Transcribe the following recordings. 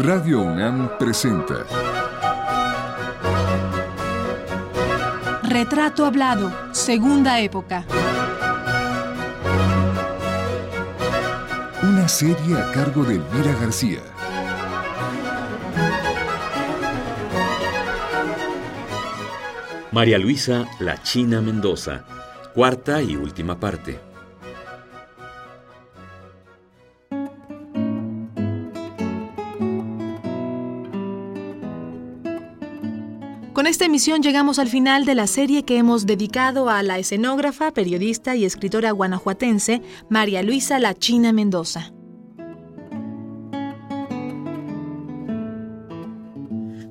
Radio UNAM presenta Retrato Hablado, Segunda Época. Una serie a cargo de Elvira García. María Luisa La China Mendoza, cuarta y última parte. Emisión llegamos al final de la serie que hemos dedicado a la escenógrafa, periodista y escritora guanajuatense María Luisa La China Mendoza.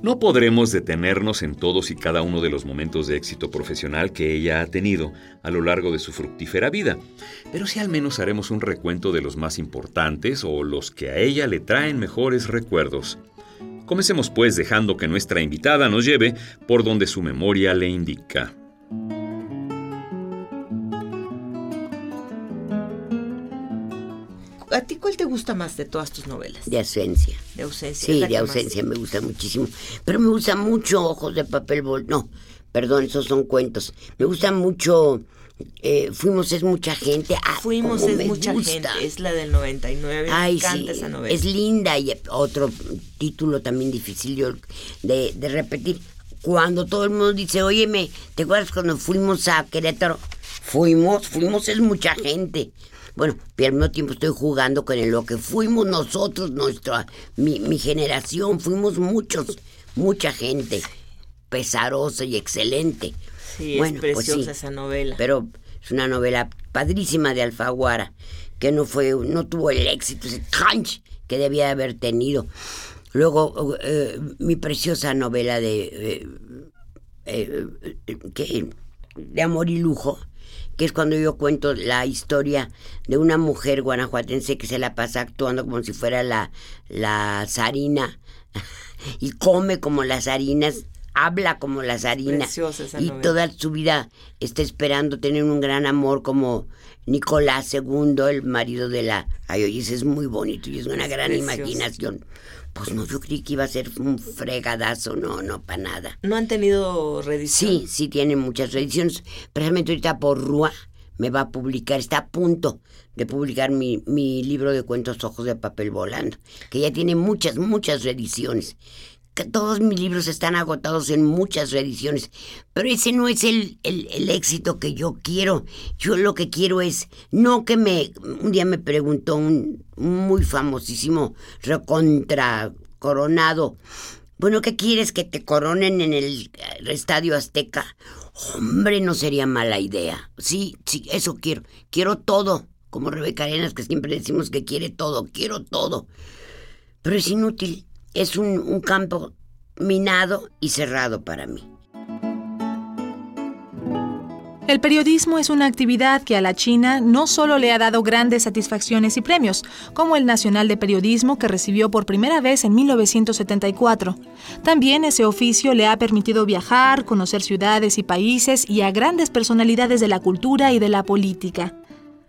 No podremos detenernos en todos y cada uno de los momentos de éxito profesional que ella ha tenido a lo largo de su fructífera vida, pero sí al menos haremos un recuento de los más importantes o los que a ella le traen mejores recuerdos. Comencemos pues dejando que nuestra invitada nos lleve por donde su memoria le indica. ¿A ti cuál te gusta más de todas tus novelas? De ausencia. De ausencia. Sí, de ausencia me gusta muchísimo. Pero me gusta mucho Ojos de Papel Bol. No, perdón, esos son cuentos. Me gusta mucho. Eh, Fuimos es mucha gente. Ah, Fuimos es mucha gusta. gente. Es la del 99. Ay, me encanta sí, esa novela. es linda y otro título también difícil yo de, de repetir. Cuando todo el mundo dice, óyeme, ¿te acuerdas cuando fuimos a Querétaro? Fuimos, fuimos es mucha gente. Bueno, pero al mismo tiempo estoy jugando con el- lo que fuimos nosotros, nuestra, mi, mi generación, fuimos muchos, mucha gente, pesarosa y excelente. Sí, Bueno, es pues preciosa sí. esa novela. Pero es una novela padrísima de Alfaguara, que no fue, no tuvo el éxito, ese crunch que debía haber tenido. Luego, eh, mi preciosa novela de, eh, eh, eh, que- de Amor y Lujo, que es cuando yo cuento la historia de una mujer guanajuatense que se la pasa actuando como si fuera la, la zarina y come como las harinas, habla como Preciosa esa y novela. toda su vida está esperando tener un gran amor como Nicolás II, el marido de la... Ay, oye, ese es muy bonito y es una Es gran imaginación. Pues no, yo creí que iba a ser un fregadazo, no, no, para nada. ¿No han tenido reedición? Sí, sí tiene muchas reediciones. Precisamente ahorita por Rúa me va a publicar, está a punto de publicar mi, mi libro de cuentos Ojos de Papel Volando, que ya tiene muchas, muchas reediciones. Todos mis libros están agotados en muchas reediciones, pero ese no es el, el, éxito que yo quiero. Yo lo que quiero es, no que me... Un día me preguntó un, un muy famosísimo recontra coronado, bueno, ¿qué quieres que te coronen en el eh, Estadio Azteca? Hombre, no sería mala idea. Sí, sí, eso quiero. Quiero todo. Como Rebeca Arenas, que siempre decimos que quiere todo. Quiero todo. Pero es inútil. Es un, un campo minado y cerrado para mí. El periodismo es una actividad que a la China no solo le ha dado grandes satisfacciones y premios, como el Nacional de Periodismo que recibió por primera vez en 1974. También ese oficio le ha permitido viajar, conocer ciudades y países y a grandes personalidades de la cultura y de la política.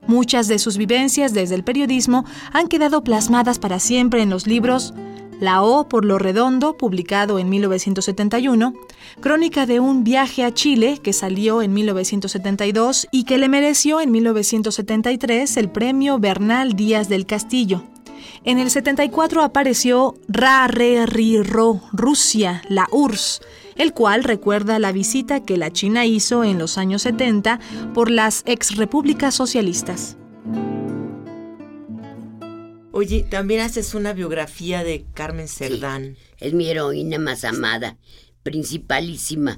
Muchas de sus vivencias desde el periodismo han quedado plasmadas para siempre en los libros La O por lo Redondo, publicado en 1971, Crónica de un viaje a Chile, que salió en 1972 y que le mereció en 1973 el premio Bernal Díaz del Castillo. En el 74 apareció Ra Re Rusia, la URSS, el cual recuerda la visita que la China hizo en los años 70 por las ex repúblicas socialistas. Oye, también haces una biografía de Carmen Cerdán. Es mi heroína más amada, principalísima.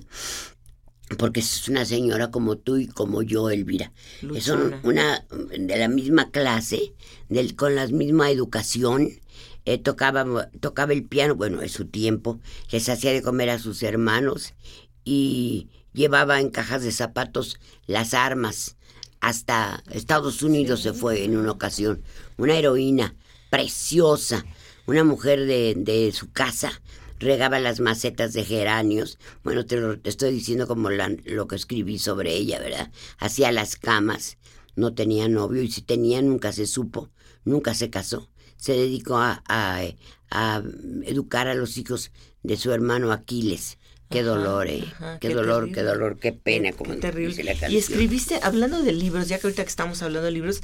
Porque es una señora como tú y como yo, Elvira. Es un- una de la misma clase, del, con la misma educación. Eh, tocaba, tocaba el piano, bueno, es su tiempo. Les hacía de comer a sus hermanos y llevaba en cajas de zapatos las armas. Hasta Estados Unidos se fue en una ocasión. Una heroína preciosa, una mujer de, de su casa, regaba las macetas de geranios. Bueno, te lo estoy diciendo como la- lo que escribí sobre ella, ¿verdad? Hacía las camas, no tenía novio y si tenía nunca se supo, nunca se casó. se dedicó a- a educar a los hijos de su hermano Aquiles. Qué dolor, eh. ajá, qué, qué dolor, qué dolor, qué pena, Qué como terrible. dice la Y escribiste, hablando de libros, ya que ahorita que estamos hablando de libros,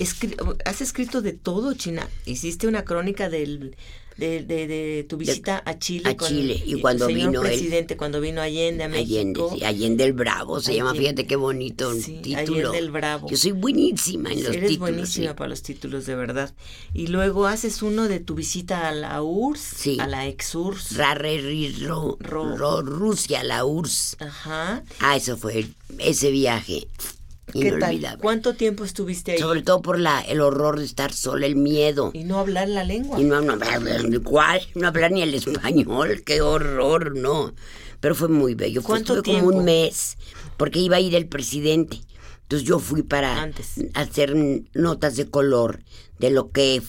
escri- has escrito de todo, China. Hiciste una crónica del, de, de, de tu visita a Chile. a Chile, y cuando el señor vino él. presidente, cuando vino Allende a Allende, México. sí, Allende el Bravo se llama, Allende. fíjate qué bonito Sí, título. Allende el Bravo. Yo soy buenísima en los Eres títulos. buenísima sí. para los títulos, de verdad. Y luego haces uno de tu visita a la URSS, Sí. a la ex-URSS. Ro, Ro- ro- Rusia, la URSS. Ajá. Ah, eso fue ese viaje. ¿Qué tal? ¿Cuánto tiempo estuviste ahí? Sobre todo por la, el horror de estar sola, el miedo. Y no hablar la lengua. Y no, no, ¿cuál? No hablar ni el español, qué horror, no. Pero fue muy bello. Fue, ¿Cuánto como tiempo? un mes, porque iba a ir el presidente. Entonces yo fui para Antes. hacer notas de color de lo que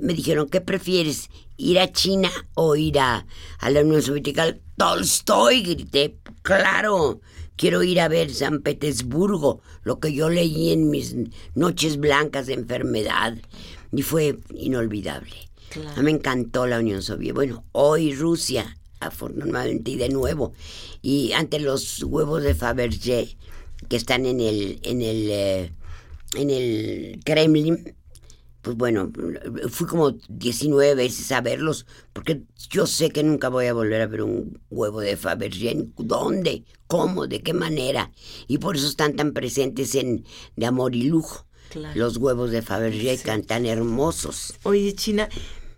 me dijeron, ¿qué prefieres? ¿Ir a China o ir a, a la Unión Soviética? Tolstoy, grité, claro, quiero ir a ver San Petersburgo, lo que yo leí en mis noches blancas de enfermedad. Y fue inolvidable. Claro. A mí me encantó la Unión Soviética. Bueno, hoy Rusia, afortunadamente, y de nuevo. Y ante los huevos de Fabergé que están en el, en el, eh, en el Kremlin, pues bueno, fui como 19 veces a verlos, porque yo sé que nunca voy a volver a ver un huevo de Fabergé. ¿Dónde? ¿Cómo? ¿De qué manera? Y por eso están tan presentes en De Amor y Lujo. Claro. Los huevos de Fabergé can- tan hermosos. Oye, China,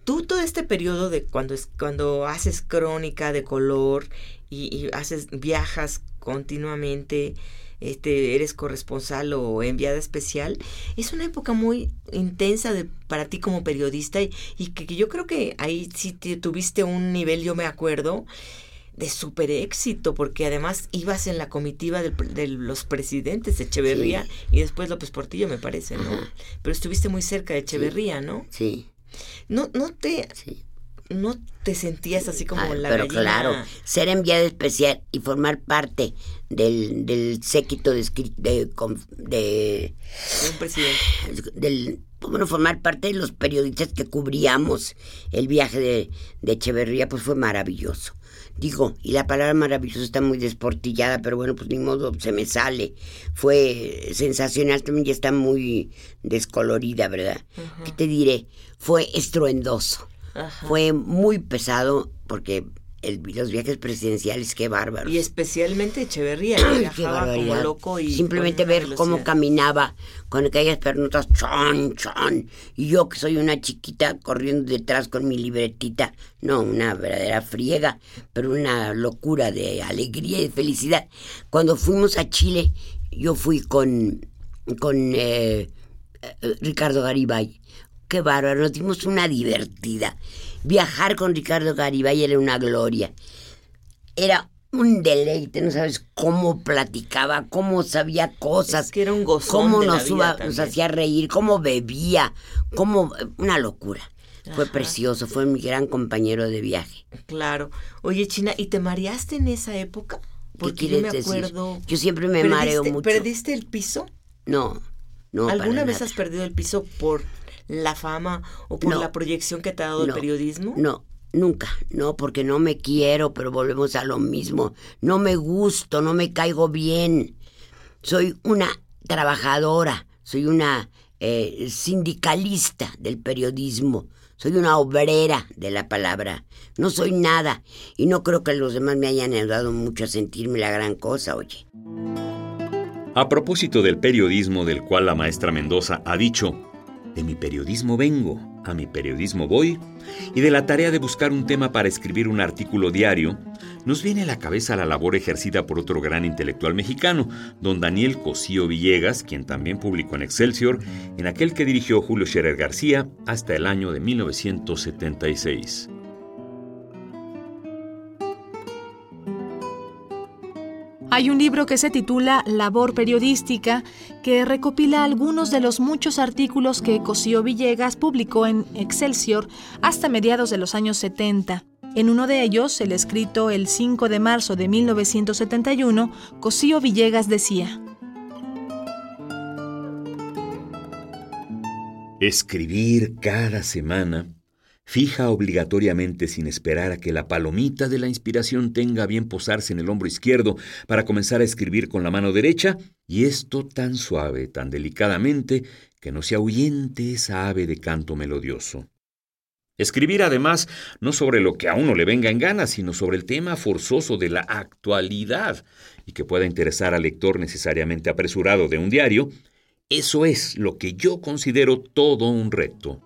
tú todo este periodo de cuando es cuando haces crónica de color y, y haces viajas continuamente, este, eres corresponsal o enviada especial, es una época muy intensa de, para ti como periodista y, y que, que yo creo que ahí sí te- tuviste un nivel, yo me acuerdo, de súper éxito, porque además ibas en la comitiva pre- de, los presidentes, Echeverría y después López Portillo, me parece, ¿no? Pero estuviste muy cerca de Echeverría, ¿no? Sí, No, no te, sí. No te sentías así como Ah, la pero gallina claro, ser enviada especial y formar parte del, del séquito de, de, de- un presidente. del bueno, formar parte de los periodistas que cubríamos el viaje de, de Echeverría, pues fue maravilloso. Digo, y la palabra maravilloso está muy desportillada, pero bueno, pues ni modo, se me sale. Fue sensacional, también ya está muy descolorida, ¿verdad? ¿Qué te diré? Fue estruendoso. Ajá. Fue muy pesado porque el- los viajes presidenciales, qué bárbaros. Y especialmente Echeverría, que Qué viajaba como loco y Simplemente ver cómo caminaba con aquellas pernotas, chon, chon. Y yo que soy una chiquita corriendo detrás con mi libretita. No, una verdadera friega, pero una locura de alegría y de felicidad. Cuando fuimos a Chile, yo fui con, con eh, eh, Ricardo Garibay. Qué bárbaro, nos dimos una divertida. Viajar con Ricardo Garibay era una gloria era un deleite, no sabes cómo platicaba, cómo sabía cosas, Es que era un cómo nos, hacía reír, cómo bebía, cómo una locura. Fue precioso, fue mi gran compañero de viaje. Claro. Oye, China, ¿y te mareaste en esa época? ¿Qué Porque yo me decir? acuerdo. Yo siempre me mareo ¿Perdiste- mucho. ¿Perdiste el piso? No, no. ¿Alguna para vez nada. has perdido el piso por la fama o por No. la proyección que te ha dado el periodismo? No, nunca, no, porque no me quiero, pero volvemos a lo mismo. No me gusto, no me caigo bien. Soy una trabajadora, soy una eh, sindicalista del periodismo, soy una obrera de la palabra. No soy nada y no creo que los demás me hayan ayudado mucho a sentirme la gran cosa, oye. A propósito del periodismo del cual la maestra Mendoza ha dicho, de mi periodismo vengo, a mi periodismo voy, y de la tarea de buscar un tema para escribir un artículo diario, nos viene a la cabeza la labor ejercida por otro gran intelectual mexicano, don Daniel Cosío Villegas, quien también publicó en Excelsior, en aquel que dirigió Julio Scherer García hasta el año de 1976. Hay un libro que se titula Labor Periodística, que recopila algunos de los muchos artículos que Cosío Villegas publicó en Excelsior hasta mediados de los años 70. En uno de ellos, el escrito el 5 de marzo de 1971, Cosío Villegas decía, Escribir cada semana Fija obligatoriamente sin esperar a que la palomita de la inspiración tenga bien posarse en el hombro izquierdo para comenzar a escribir con la mano derecha, y esto tan suave, tan delicadamente, que no se ahuyente esa ave de canto melodioso. Escribir además no sobre lo que a uno le venga en gana, sino sobre el tema forzoso de la actualidad y que pueda interesar al lector necesariamente apresurado de un diario, eso es lo que yo considero todo un reto.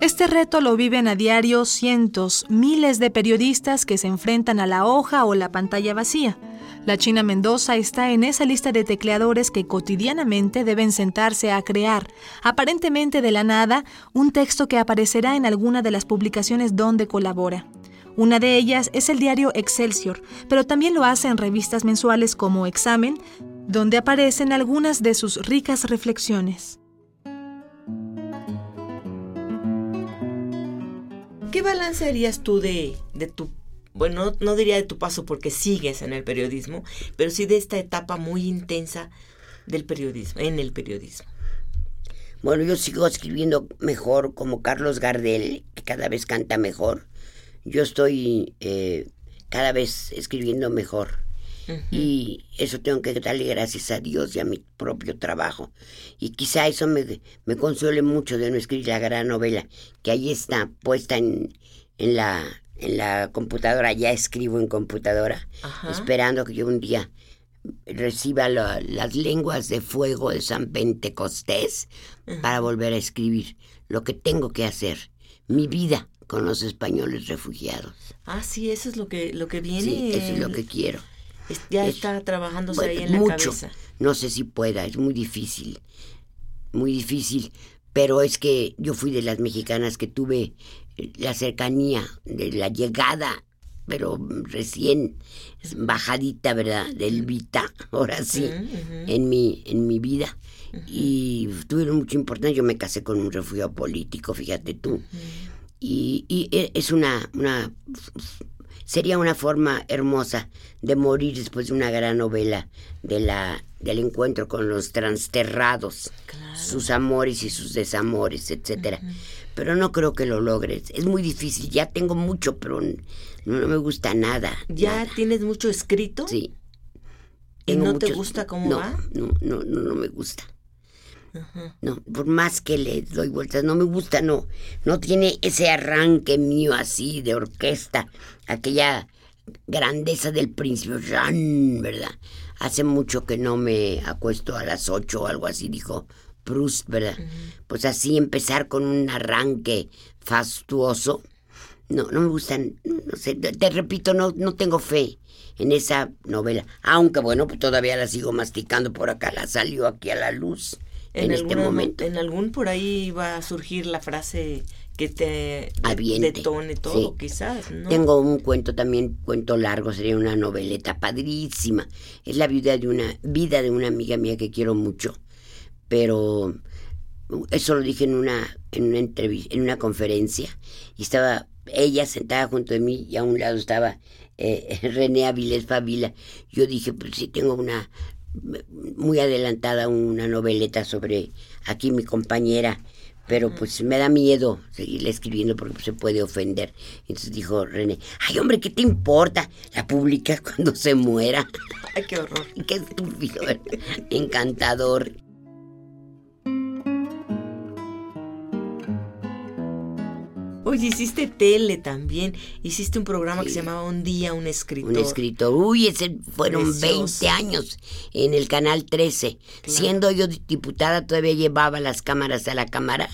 Este reto lo viven a diario cientos, miles de periodistas que se enfrentan a la hoja o la pantalla vacía. La China Mendoza está en esa lista de tecleadores que cotidianamente deben sentarse a crear, aparentemente de la nada, un texto que aparecerá en alguna de las publicaciones donde colabora. Una de ellas es el diario Excelsior, pero también lo hace en revistas mensuales como Examen, donde aparecen algunas de sus ricas reflexiones. ¿Qué balance harías tú de, de tu, bueno, no, diría de tu paso porque sigues en el periodismo, pero sí de esta etapa muy intensa del periodismo, en el periodismo? Bueno, yo sigo escribiendo mejor como Carlos Gardel, que cada vez canta mejor. Yo estoy eh, cada vez escribiendo mejor. Y eso tengo que darle gracias a Dios y a mi propio trabajo. Y quizá eso me, me consuele mucho de no escribir la gran novela, que ahí está puesta en, en, la, en la computadora, ya escribo en computadora, esperando que yo un día reciba las lenguas de fuego de San Pentecostés para volver a escribir lo que tengo que hacer, mi vida con los españoles refugiados. Ah, sí, eso es lo que, lo que viene. Sí, eso es lo que quiero ya está trabajándose ahí en la mucho. cabeza. No sé si pueda, es muy difícil, muy difícil, pero es que yo fui de las mexicanas que tuve eh, la cercanía de la llegada, pero recién bajadita, ¿verdad? Del Vita, ahora sí, en mi en mi vida. Y tuvieron mucha importancia. Yo me casé con un refugiado político, fíjate tú. Y, y e, es una, una Sería una forma hermosa de morir después de una gran novela de la, del encuentro con los transterrados, sus amores y sus desamores, etcétera. Pero no creo que lo logres. Es muy difícil. Ya tengo mucho, pero no, me gusta nada. ¿Ya tienes mucho escrito? Sí. ¿Y no te gusta cómo va? No, no, no, no me gusta. No, por más que le doy vueltas, no me gusta, no. No tiene ese arranque mío así de orquesta, aquella grandeza del príncipe, ¿verdad? Hace mucho que no me acuesto a las ocho o algo así, dijo Proust, ¿verdad? Pues así empezar con un arranque fastuoso. No, no me gustan, no sé, te, repito, no, no tengo fe en esa novela. Aunque bueno, pues todavía la sigo masticando por acá, la salió aquí a la luz en, este momento. En algún por ahí va a surgir la frase que te detone todo, quizás. ¿no? Tengo un cuento también, cuento largo, sería una noveleta padrísima. Es la vida de una vida de una amiga mía que quiero mucho, pero eso lo dije en una en una entrevista, en una conferencia y estaba ella sentada junto de mí y a un lado estaba eh, René Avilés Favila. Yo dije, pues sí tengo una muy adelantada una noveleta sobre aquí mi compañera, pero pues me da miedo seguirle escribiendo porque se puede ofender. Entonces dijo René, ay hombre, ¿qué te importa? La publicas cuando se muera. Ay, qué horror. qué estúpido, encantador. Oye, hiciste tele también. Hiciste un programa que se llamaba Un día, un escritor. Un escritor. Uy, ese fueron 20 años en el Canal 13. Siendo yo diputada, todavía llevaba las cámaras a la cámara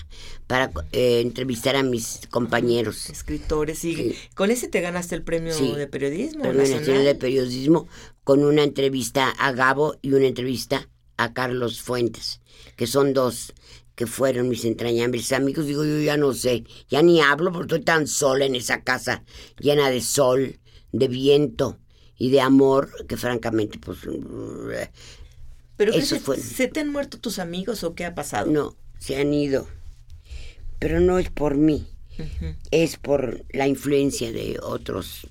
para eh, entrevistar a mis compañeros. Escritores, y con ese te ganaste el premio de periodismo. Premio nacional de periodismo con una entrevista a Gabo y una entrevista a Carlos Fuentes, que son dos que fueron mis entrañables amigos, digo yo ya no sé, ya ni hablo porque estoy tan sola en esa casa llena de sol, de viento y de amor que francamente pues... ¿Pero eso se, fue... se te han muerto tus amigos o qué ha pasado? No, se han ido, pero no es por mí, es por la influencia de otros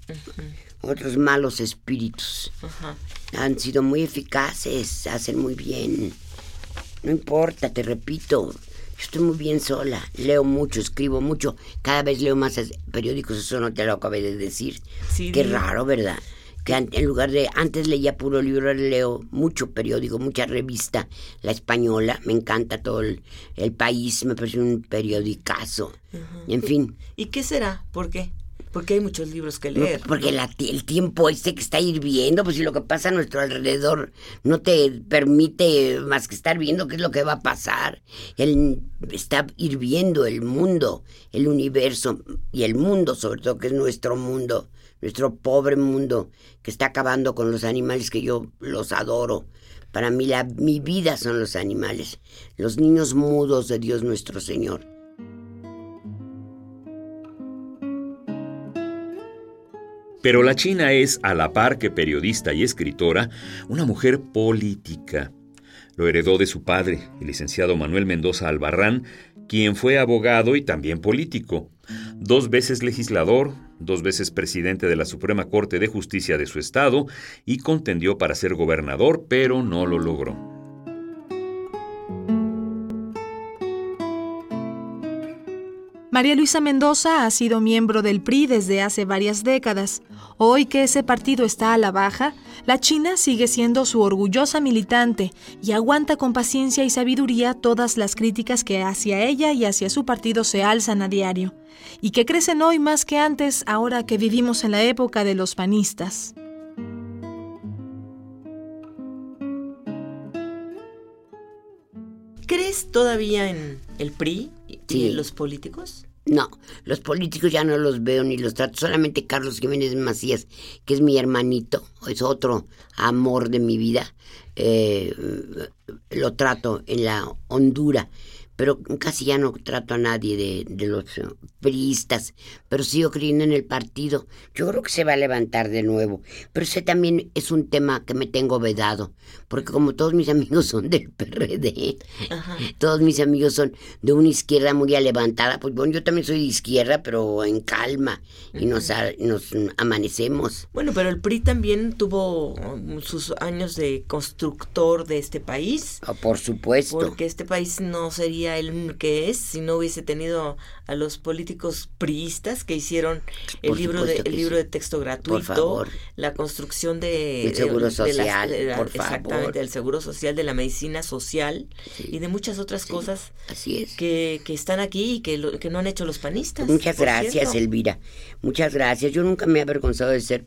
otros malos espíritus. Han sido muy eficaces, hacen muy bien. No importa, te repito, yo estoy muy bien sola. Leo mucho, escribo mucho. Cada vez leo más periódicos, eso no te lo acabé de decir. Sí, Qué dime. raro, ¿verdad? Que en lugar de antes leía puro libro, leo mucho periódico, mucha revista. La española, me encanta todo el, el país, me parece un periodicazo. En fin, ¿Y qué será? ¿Por qué? Porque hay muchos libros que No, leer. Porque la el tiempo este que está hirviendo, pues si lo que pasa a nuestro alrededor no te permite más que estar viendo qué es lo que va a pasar. El, está hirviendo el mundo, el universo y el mundo, sobre todo que es nuestro mundo, nuestro pobre mundo que está acabando con los animales que yo los adoro. Para mí la, mi vida son los animales, los niños mudos de Dios nuestro Señor. Pero la China es, a la par que periodista y escritora, una mujer política. Lo heredó de su padre, el licenciado Manuel Mendoza Albarrán, quien fue abogado y también político. Dos veces legislador, dos veces presidente de la Suprema Corte de Justicia de su estado y contendió para ser gobernador, pero no lo logró. María Luisa Mendoza ha sido miembro del PRI desde hace varias décadas. Hoy que ese partido está a la baja, la China sigue siendo su orgullosa militante y aguanta con paciencia y sabiduría todas las críticas que hacia ella y hacia su partido se alzan a diario, y que crecen hoy más que antes ahora que vivimos en la época de los panistas. ¿Crees todavía en el PRI y Sí. en los políticos? No, los políticos ya no los veo ni los trato. Solamente Carlos Jiménez Macías, que es mi hermanito, es otro amor de mi vida. eh, lo trato en la hondura, pero casi ya no trato a nadie de, de los priistas. Pero sigo creyendo en el partido. Yo creo que se va a levantar de nuevo. Pero ese también es un tema que me tengo vedado, porque como todos mis amigos son del PRD, Ajá. todos mis amigos son de una izquierda muy levantada. Pues bueno, yo también soy de izquierda, pero en calma. Y nos, a- nos amanecemos. Bueno, pero el PRI también tuvo um, sus años de constructor de este país. Oh, por supuesto. Porque este país no sería el que es si no hubiese tenido a los políticos priistas que hicieron el Por libro de el libro sí. de texto gratuito, favor. la construcción de El seguro de- social, de la- por favor. exactamente del seguro social, de la medicina social Sí. y de muchas otras cosas Así es. que, que están aquí y que, lo- que no han hecho los panistas. Muchas gracias, cierto. Elvira. Muchas gracias. Yo nunca me he avergonzado de ser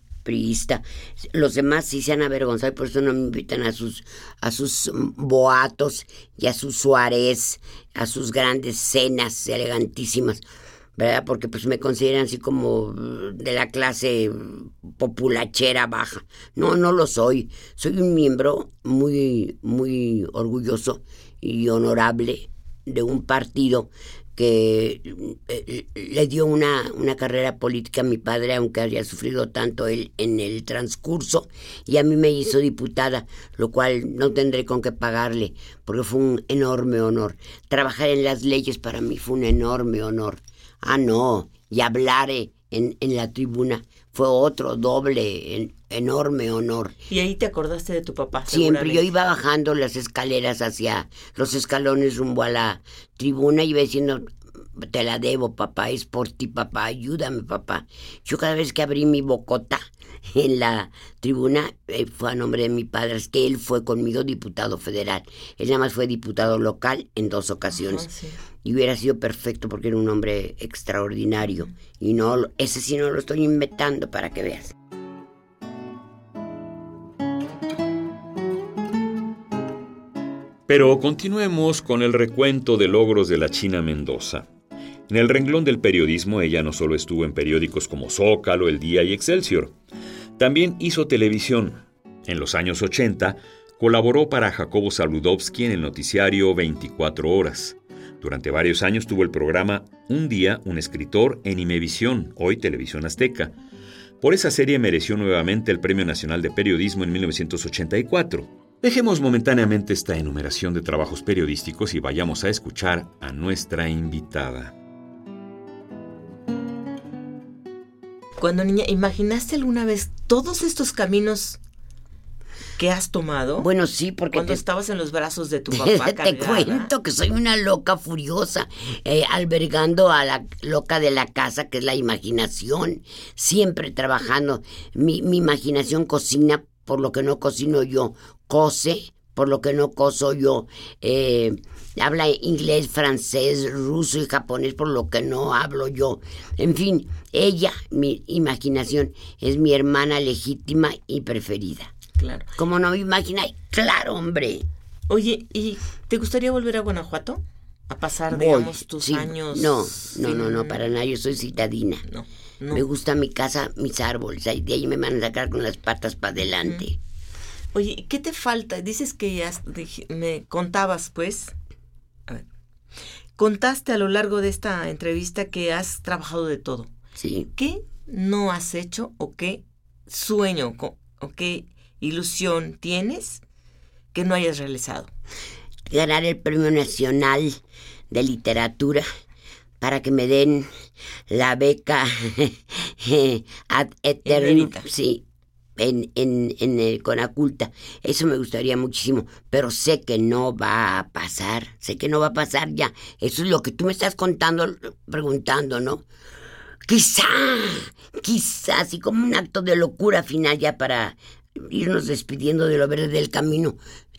Los demás sí se han avergonzado y por eso no me invitan a sus a sus boatos y a sus Suárez, a sus grandes cenas elegantísimas. ¿Verdad? Porque pues me consideran así como mm, de la clase populachera baja. No, no lo soy. Soy un miembro muy, muy orgulloso y honorable de un partido que eh, le dio una, una carrera política a mi padre, aunque haya sufrido tanto él en el transcurso, y a mí me hizo diputada, lo cual no tendré con qué pagarle, porque fue un enorme honor. Trabajar en las leyes para mí fue un enorme honor. Ah, no, y hablar eh, en, en la tribuna fue otro doble, enorme honor. Y ahí te acordaste de tu papá. Siempre yo iba bajando las escaleras hacia los escalones rumbo a la tribuna y iba diciendo, te la debo, papá, es por ti, papá, ayúdame, papá. Yo cada vez que abrí mi bocota en la tribuna eh, fue a nombre de mi padre, es que él fue conmigo diputado federal. Él nada más fue diputado local en dos ocasiones. Ajá, sí. Y hubiera sido perfecto porque era un hombre extraordinario. Y no, ese sí no lo estoy inventando para que veas. Pero continuemos con el recuento de logros de la China Mendoza. En el renglón del periodismo ella no solo estuvo en periódicos como Zócalo, El Día y Excelsior, también hizo televisión. En los años 80 colaboró para Jacobo Saludowski en el noticiario 24 horas. Durante varios años tuvo el programa Un día, un escritor en Imevisión, hoy Televisión Azteca. Por esa serie mereció nuevamente el Premio Nacional de Periodismo en 1984. Dejemos momentáneamente esta enumeración de trabajos periodísticos y vayamos a escuchar a nuestra invitada. cuando niña, ¿imaginaste alguna vez todos estos caminos que has tomado? Bueno, sí, porque cuando te- estabas en los brazos de tu papá. te cuento que soy una loca furiosa, eh, albergando a la loca de la casa, que es la imaginación, siempre trabajando. Mi, mi imaginación cocina por lo que no cocino yo, cose por lo que no coso yo, eh, habla inglés, francés, ruso y japonés por lo que no hablo yo. En fin, ella, mi imaginación, es mi hermana legítima y preferida. Claro. Como no me imagina, claro, hombre. Oye, ¿y te gustaría volver a Guanajuato? A pasar, Voy, digamos, tus sí. años. No, no, no, no, para nada. Yo soy citadina. No, no. Me gusta mi casa, mis árboles. ahí- De ahí me van a sacar con las patas para adelante. Oye, ¿qué te falta? Dices que dij- me contabas, pues. A ver. Contaste a lo largo de esta entrevista que has trabajado de todo. Sí. ¿Qué no has hecho o qué sueño o qué ilusión tienes que no hayas realizado? Ganar el Premio Nacional de Literatura para que me den la beca ad eternum. Sí. En, en, en el Conaculta. Eso me gustaría muchísimo. Pero sé que no va a pasar. Sé que no va a pasar ya. Eso es lo que tú me estás contando, preguntando, ¿no? Quizá, quizá, así como un acto de locura final ya para irnos despidiendo de lo verde del camino,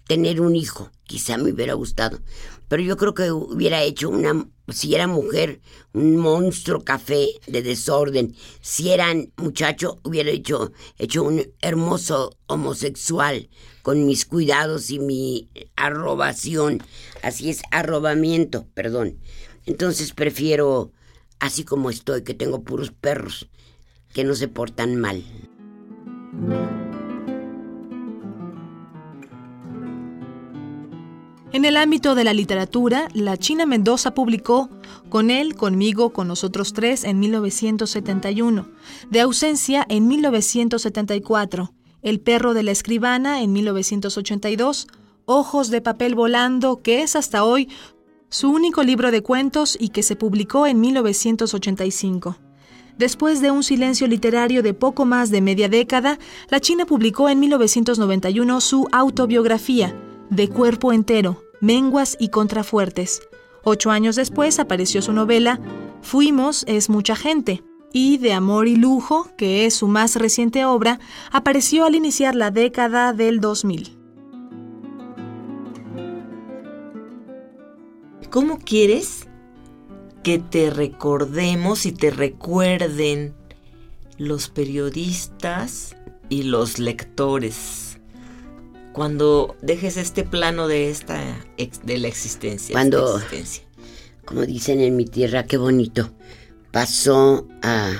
tener un hijo, quizá me hubiera gustado. Pero yo creo que hubiera hecho una, si era mujer, un monstruo café de desorden. Si era muchacho, hubiera hecho, hecho un hermoso homosexual con mis cuidados y mi arrobación. Así es, arrobamiento, perdón. Entonces prefiero así como estoy, que tengo puros perros que no se portan mal. En el ámbito de la literatura, la China Mendoza publicó Con él, conmigo, con nosotros tres en 1971, De ausencia en 1974, El perro de la escribana en 1982, Ojos de papel volando, que es hasta hoy su único libro de cuentos y que se publicó en 1985. Después de un silencio literario de poco más de media década, la China publicó en 1991 su autobiografía, De cuerpo entero, menguas y contrafuertes. Ocho años después apareció su novela Fuimos es mucha gente, y De amor y lujo, que es su más reciente obra, apareció al iniciar la década del 2000. ¿Cómo quieres que te recordemos y te recuerden los periodistas y los lectores cuando dejes este plano de esta ex- de la existencia? Cuando- existencia? Como dicen en mi tierra, qué bonito. Pasó a,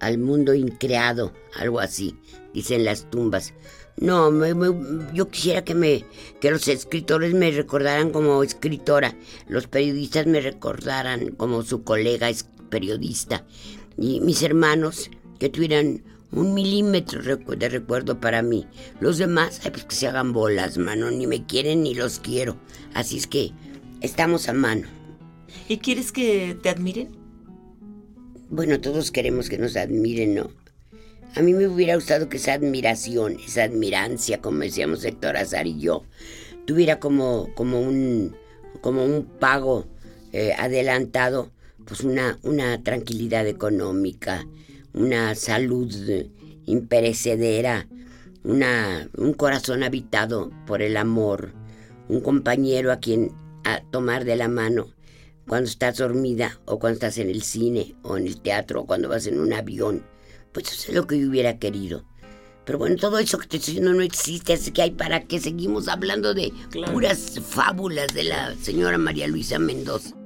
al mundo increado, algo así, dicen las tumbas. No, me- me- yo quisiera que me que los escritores me recordaran como escritora, los periodistas me recordaran como su colega es periodista y mis hermanos que tuvieran un milímetro de recuerdo para mí. Los demás, ay, pues que se hagan bolas, mano, ni me quieren ni los quiero. Así es que estamos a mano. ¿Y quieres que te admiren? Bueno, todos queremos que nos admiren, ¿no? A mí me hubiera gustado que esa admiración, esa admirancia, como decíamos Héctor Azar y yo, tuviera como, como un como un pago eh, adelantado, pues una, una tranquilidad económica, una salud imperecedera, una, un corazón habitado por el amor, un compañero a quien a tomar de la mano cuando estás dormida o cuando estás en el cine o en el teatro o cuando vas en un avión. Pues eso es lo que yo hubiera querido. Pero bueno, todo eso que te estoy diciendo no existe, así que hay para que seguimos hablando de Claro. puras fábulas de la señora María Luisa Mendoza.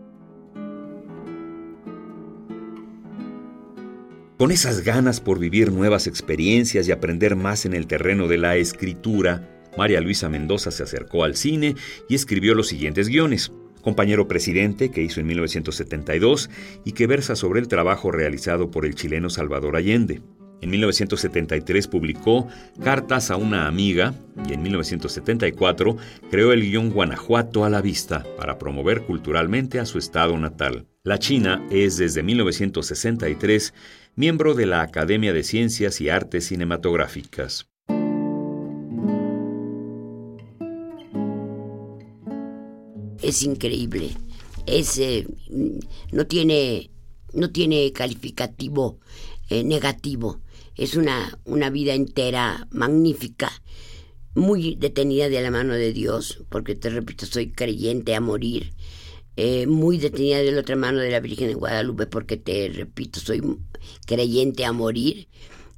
Con esas ganas por vivir nuevas experiencias y aprender más en el terreno de la escritura, María Luisa Mendoza se acercó al cine y escribió los siguientes guiones. Compañero Presidente, que hizo en 1972 y que versa sobre el trabajo realizado por el chileno Salvador Allende. En 1973 publicó Cartas a una amiga y en 1974 creó el guion Guanajuato a la vista para promover culturalmente a su estado natal. La China es desde 1963 miembro de la Academia de Ciencias y Artes Cinematográficas. Es increíble. Es, eh, no, tiene, no tiene calificativo eh, negativo. Es una, una vida entera magnífica, muy detenida de la mano de Dios, porque te repito, soy creyente a morir. Eh, muy detenida de la otra mano de la Virgen de Guadalupe, porque te repito, soy creyente a morir.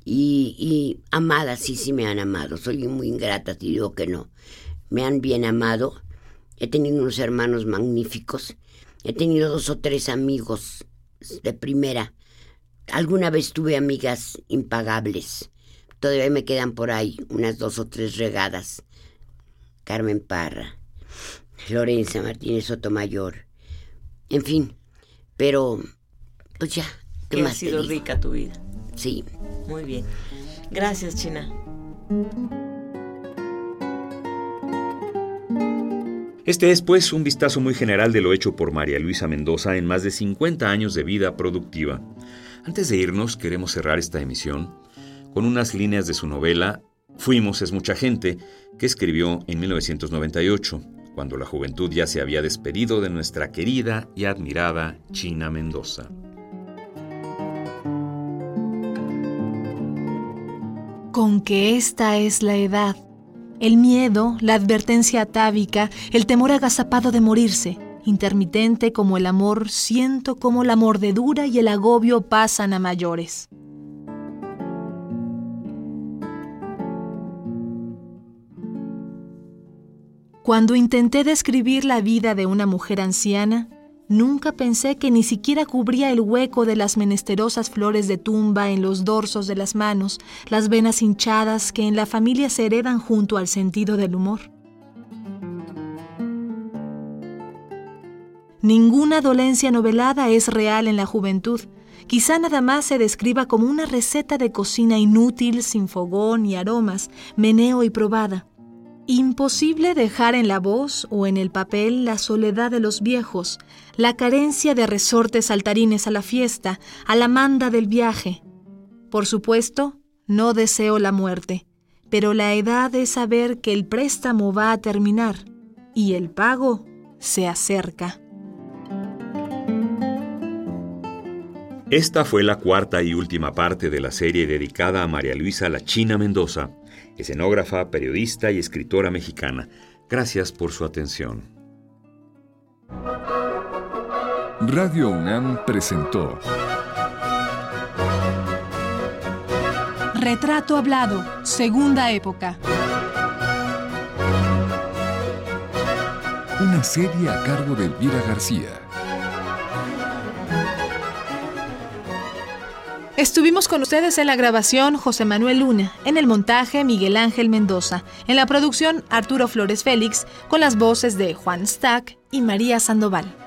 Y, amada, sí, sí me han amado. Soy muy ingrata, te digo que no. Me han bien amado. He tenido unos hermanos magníficos. He tenido dos o tres amigos de primera. Alguna vez tuve amigas impagables. Todavía me quedan por ahí unas dos o tres regadas. Carmen Parra, Lorenza Martínez Sotomayor. En fin, pero pues ya. ¿Qué que ha sido rica tu vida. Sí. Muy bien. Gracias, China. Este es, pues, un vistazo muy general de lo hecho por María Luisa Mendoza en más de 50 años de vida productiva. Antes de irnos, queremos cerrar esta emisión con unas líneas de su novela Fuimos es mucha gente, que escribió en 1998, cuando la juventud ya se había despedido de nuestra querida y admirada China Mendoza. Con que esta es la edad el miedo, la advertencia atávica, el temor agazapado de morirse, intermitente como el amor, siento como la mordedura y el agobio pasan a mayores. Cuando intenté describir la vida de una mujer anciana, Nunca pensé que ni siquiera cubría el hueco de las menesterosas flores de tumba en los dorsos de las manos, las venas hinchadas que en la familia se heredan junto al sentido del humor. Ninguna dolencia novelada es real en la juventud. Quizá nada más se describa como una receta de cocina inútil, sin fogón y aromas, meneo y probada. Imposible dejar en la voz o en el papel la soledad de los viejos, la carencia de resortes saltarines a la fiesta, a la manda del viaje. Por supuesto, no deseo la muerte, pero la edad es saber que el préstamo va a terminar y el pago se acerca. Esta fue la cuarta y última parte de la serie dedicada a María Luisa La China Mendoza escenógrafa, periodista y escritora mexicana. Gracias por su atención. Radio UNAM presentó Retrato Hablado, Segunda Época. Una serie a cargo de Elvira García. Estuvimos con ustedes en la grabación José Manuel Luna, en el montaje Miguel Ángel Mendoza, en la producción Arturo Flores Félix, con las voces de Juan Stack y María Sandoval.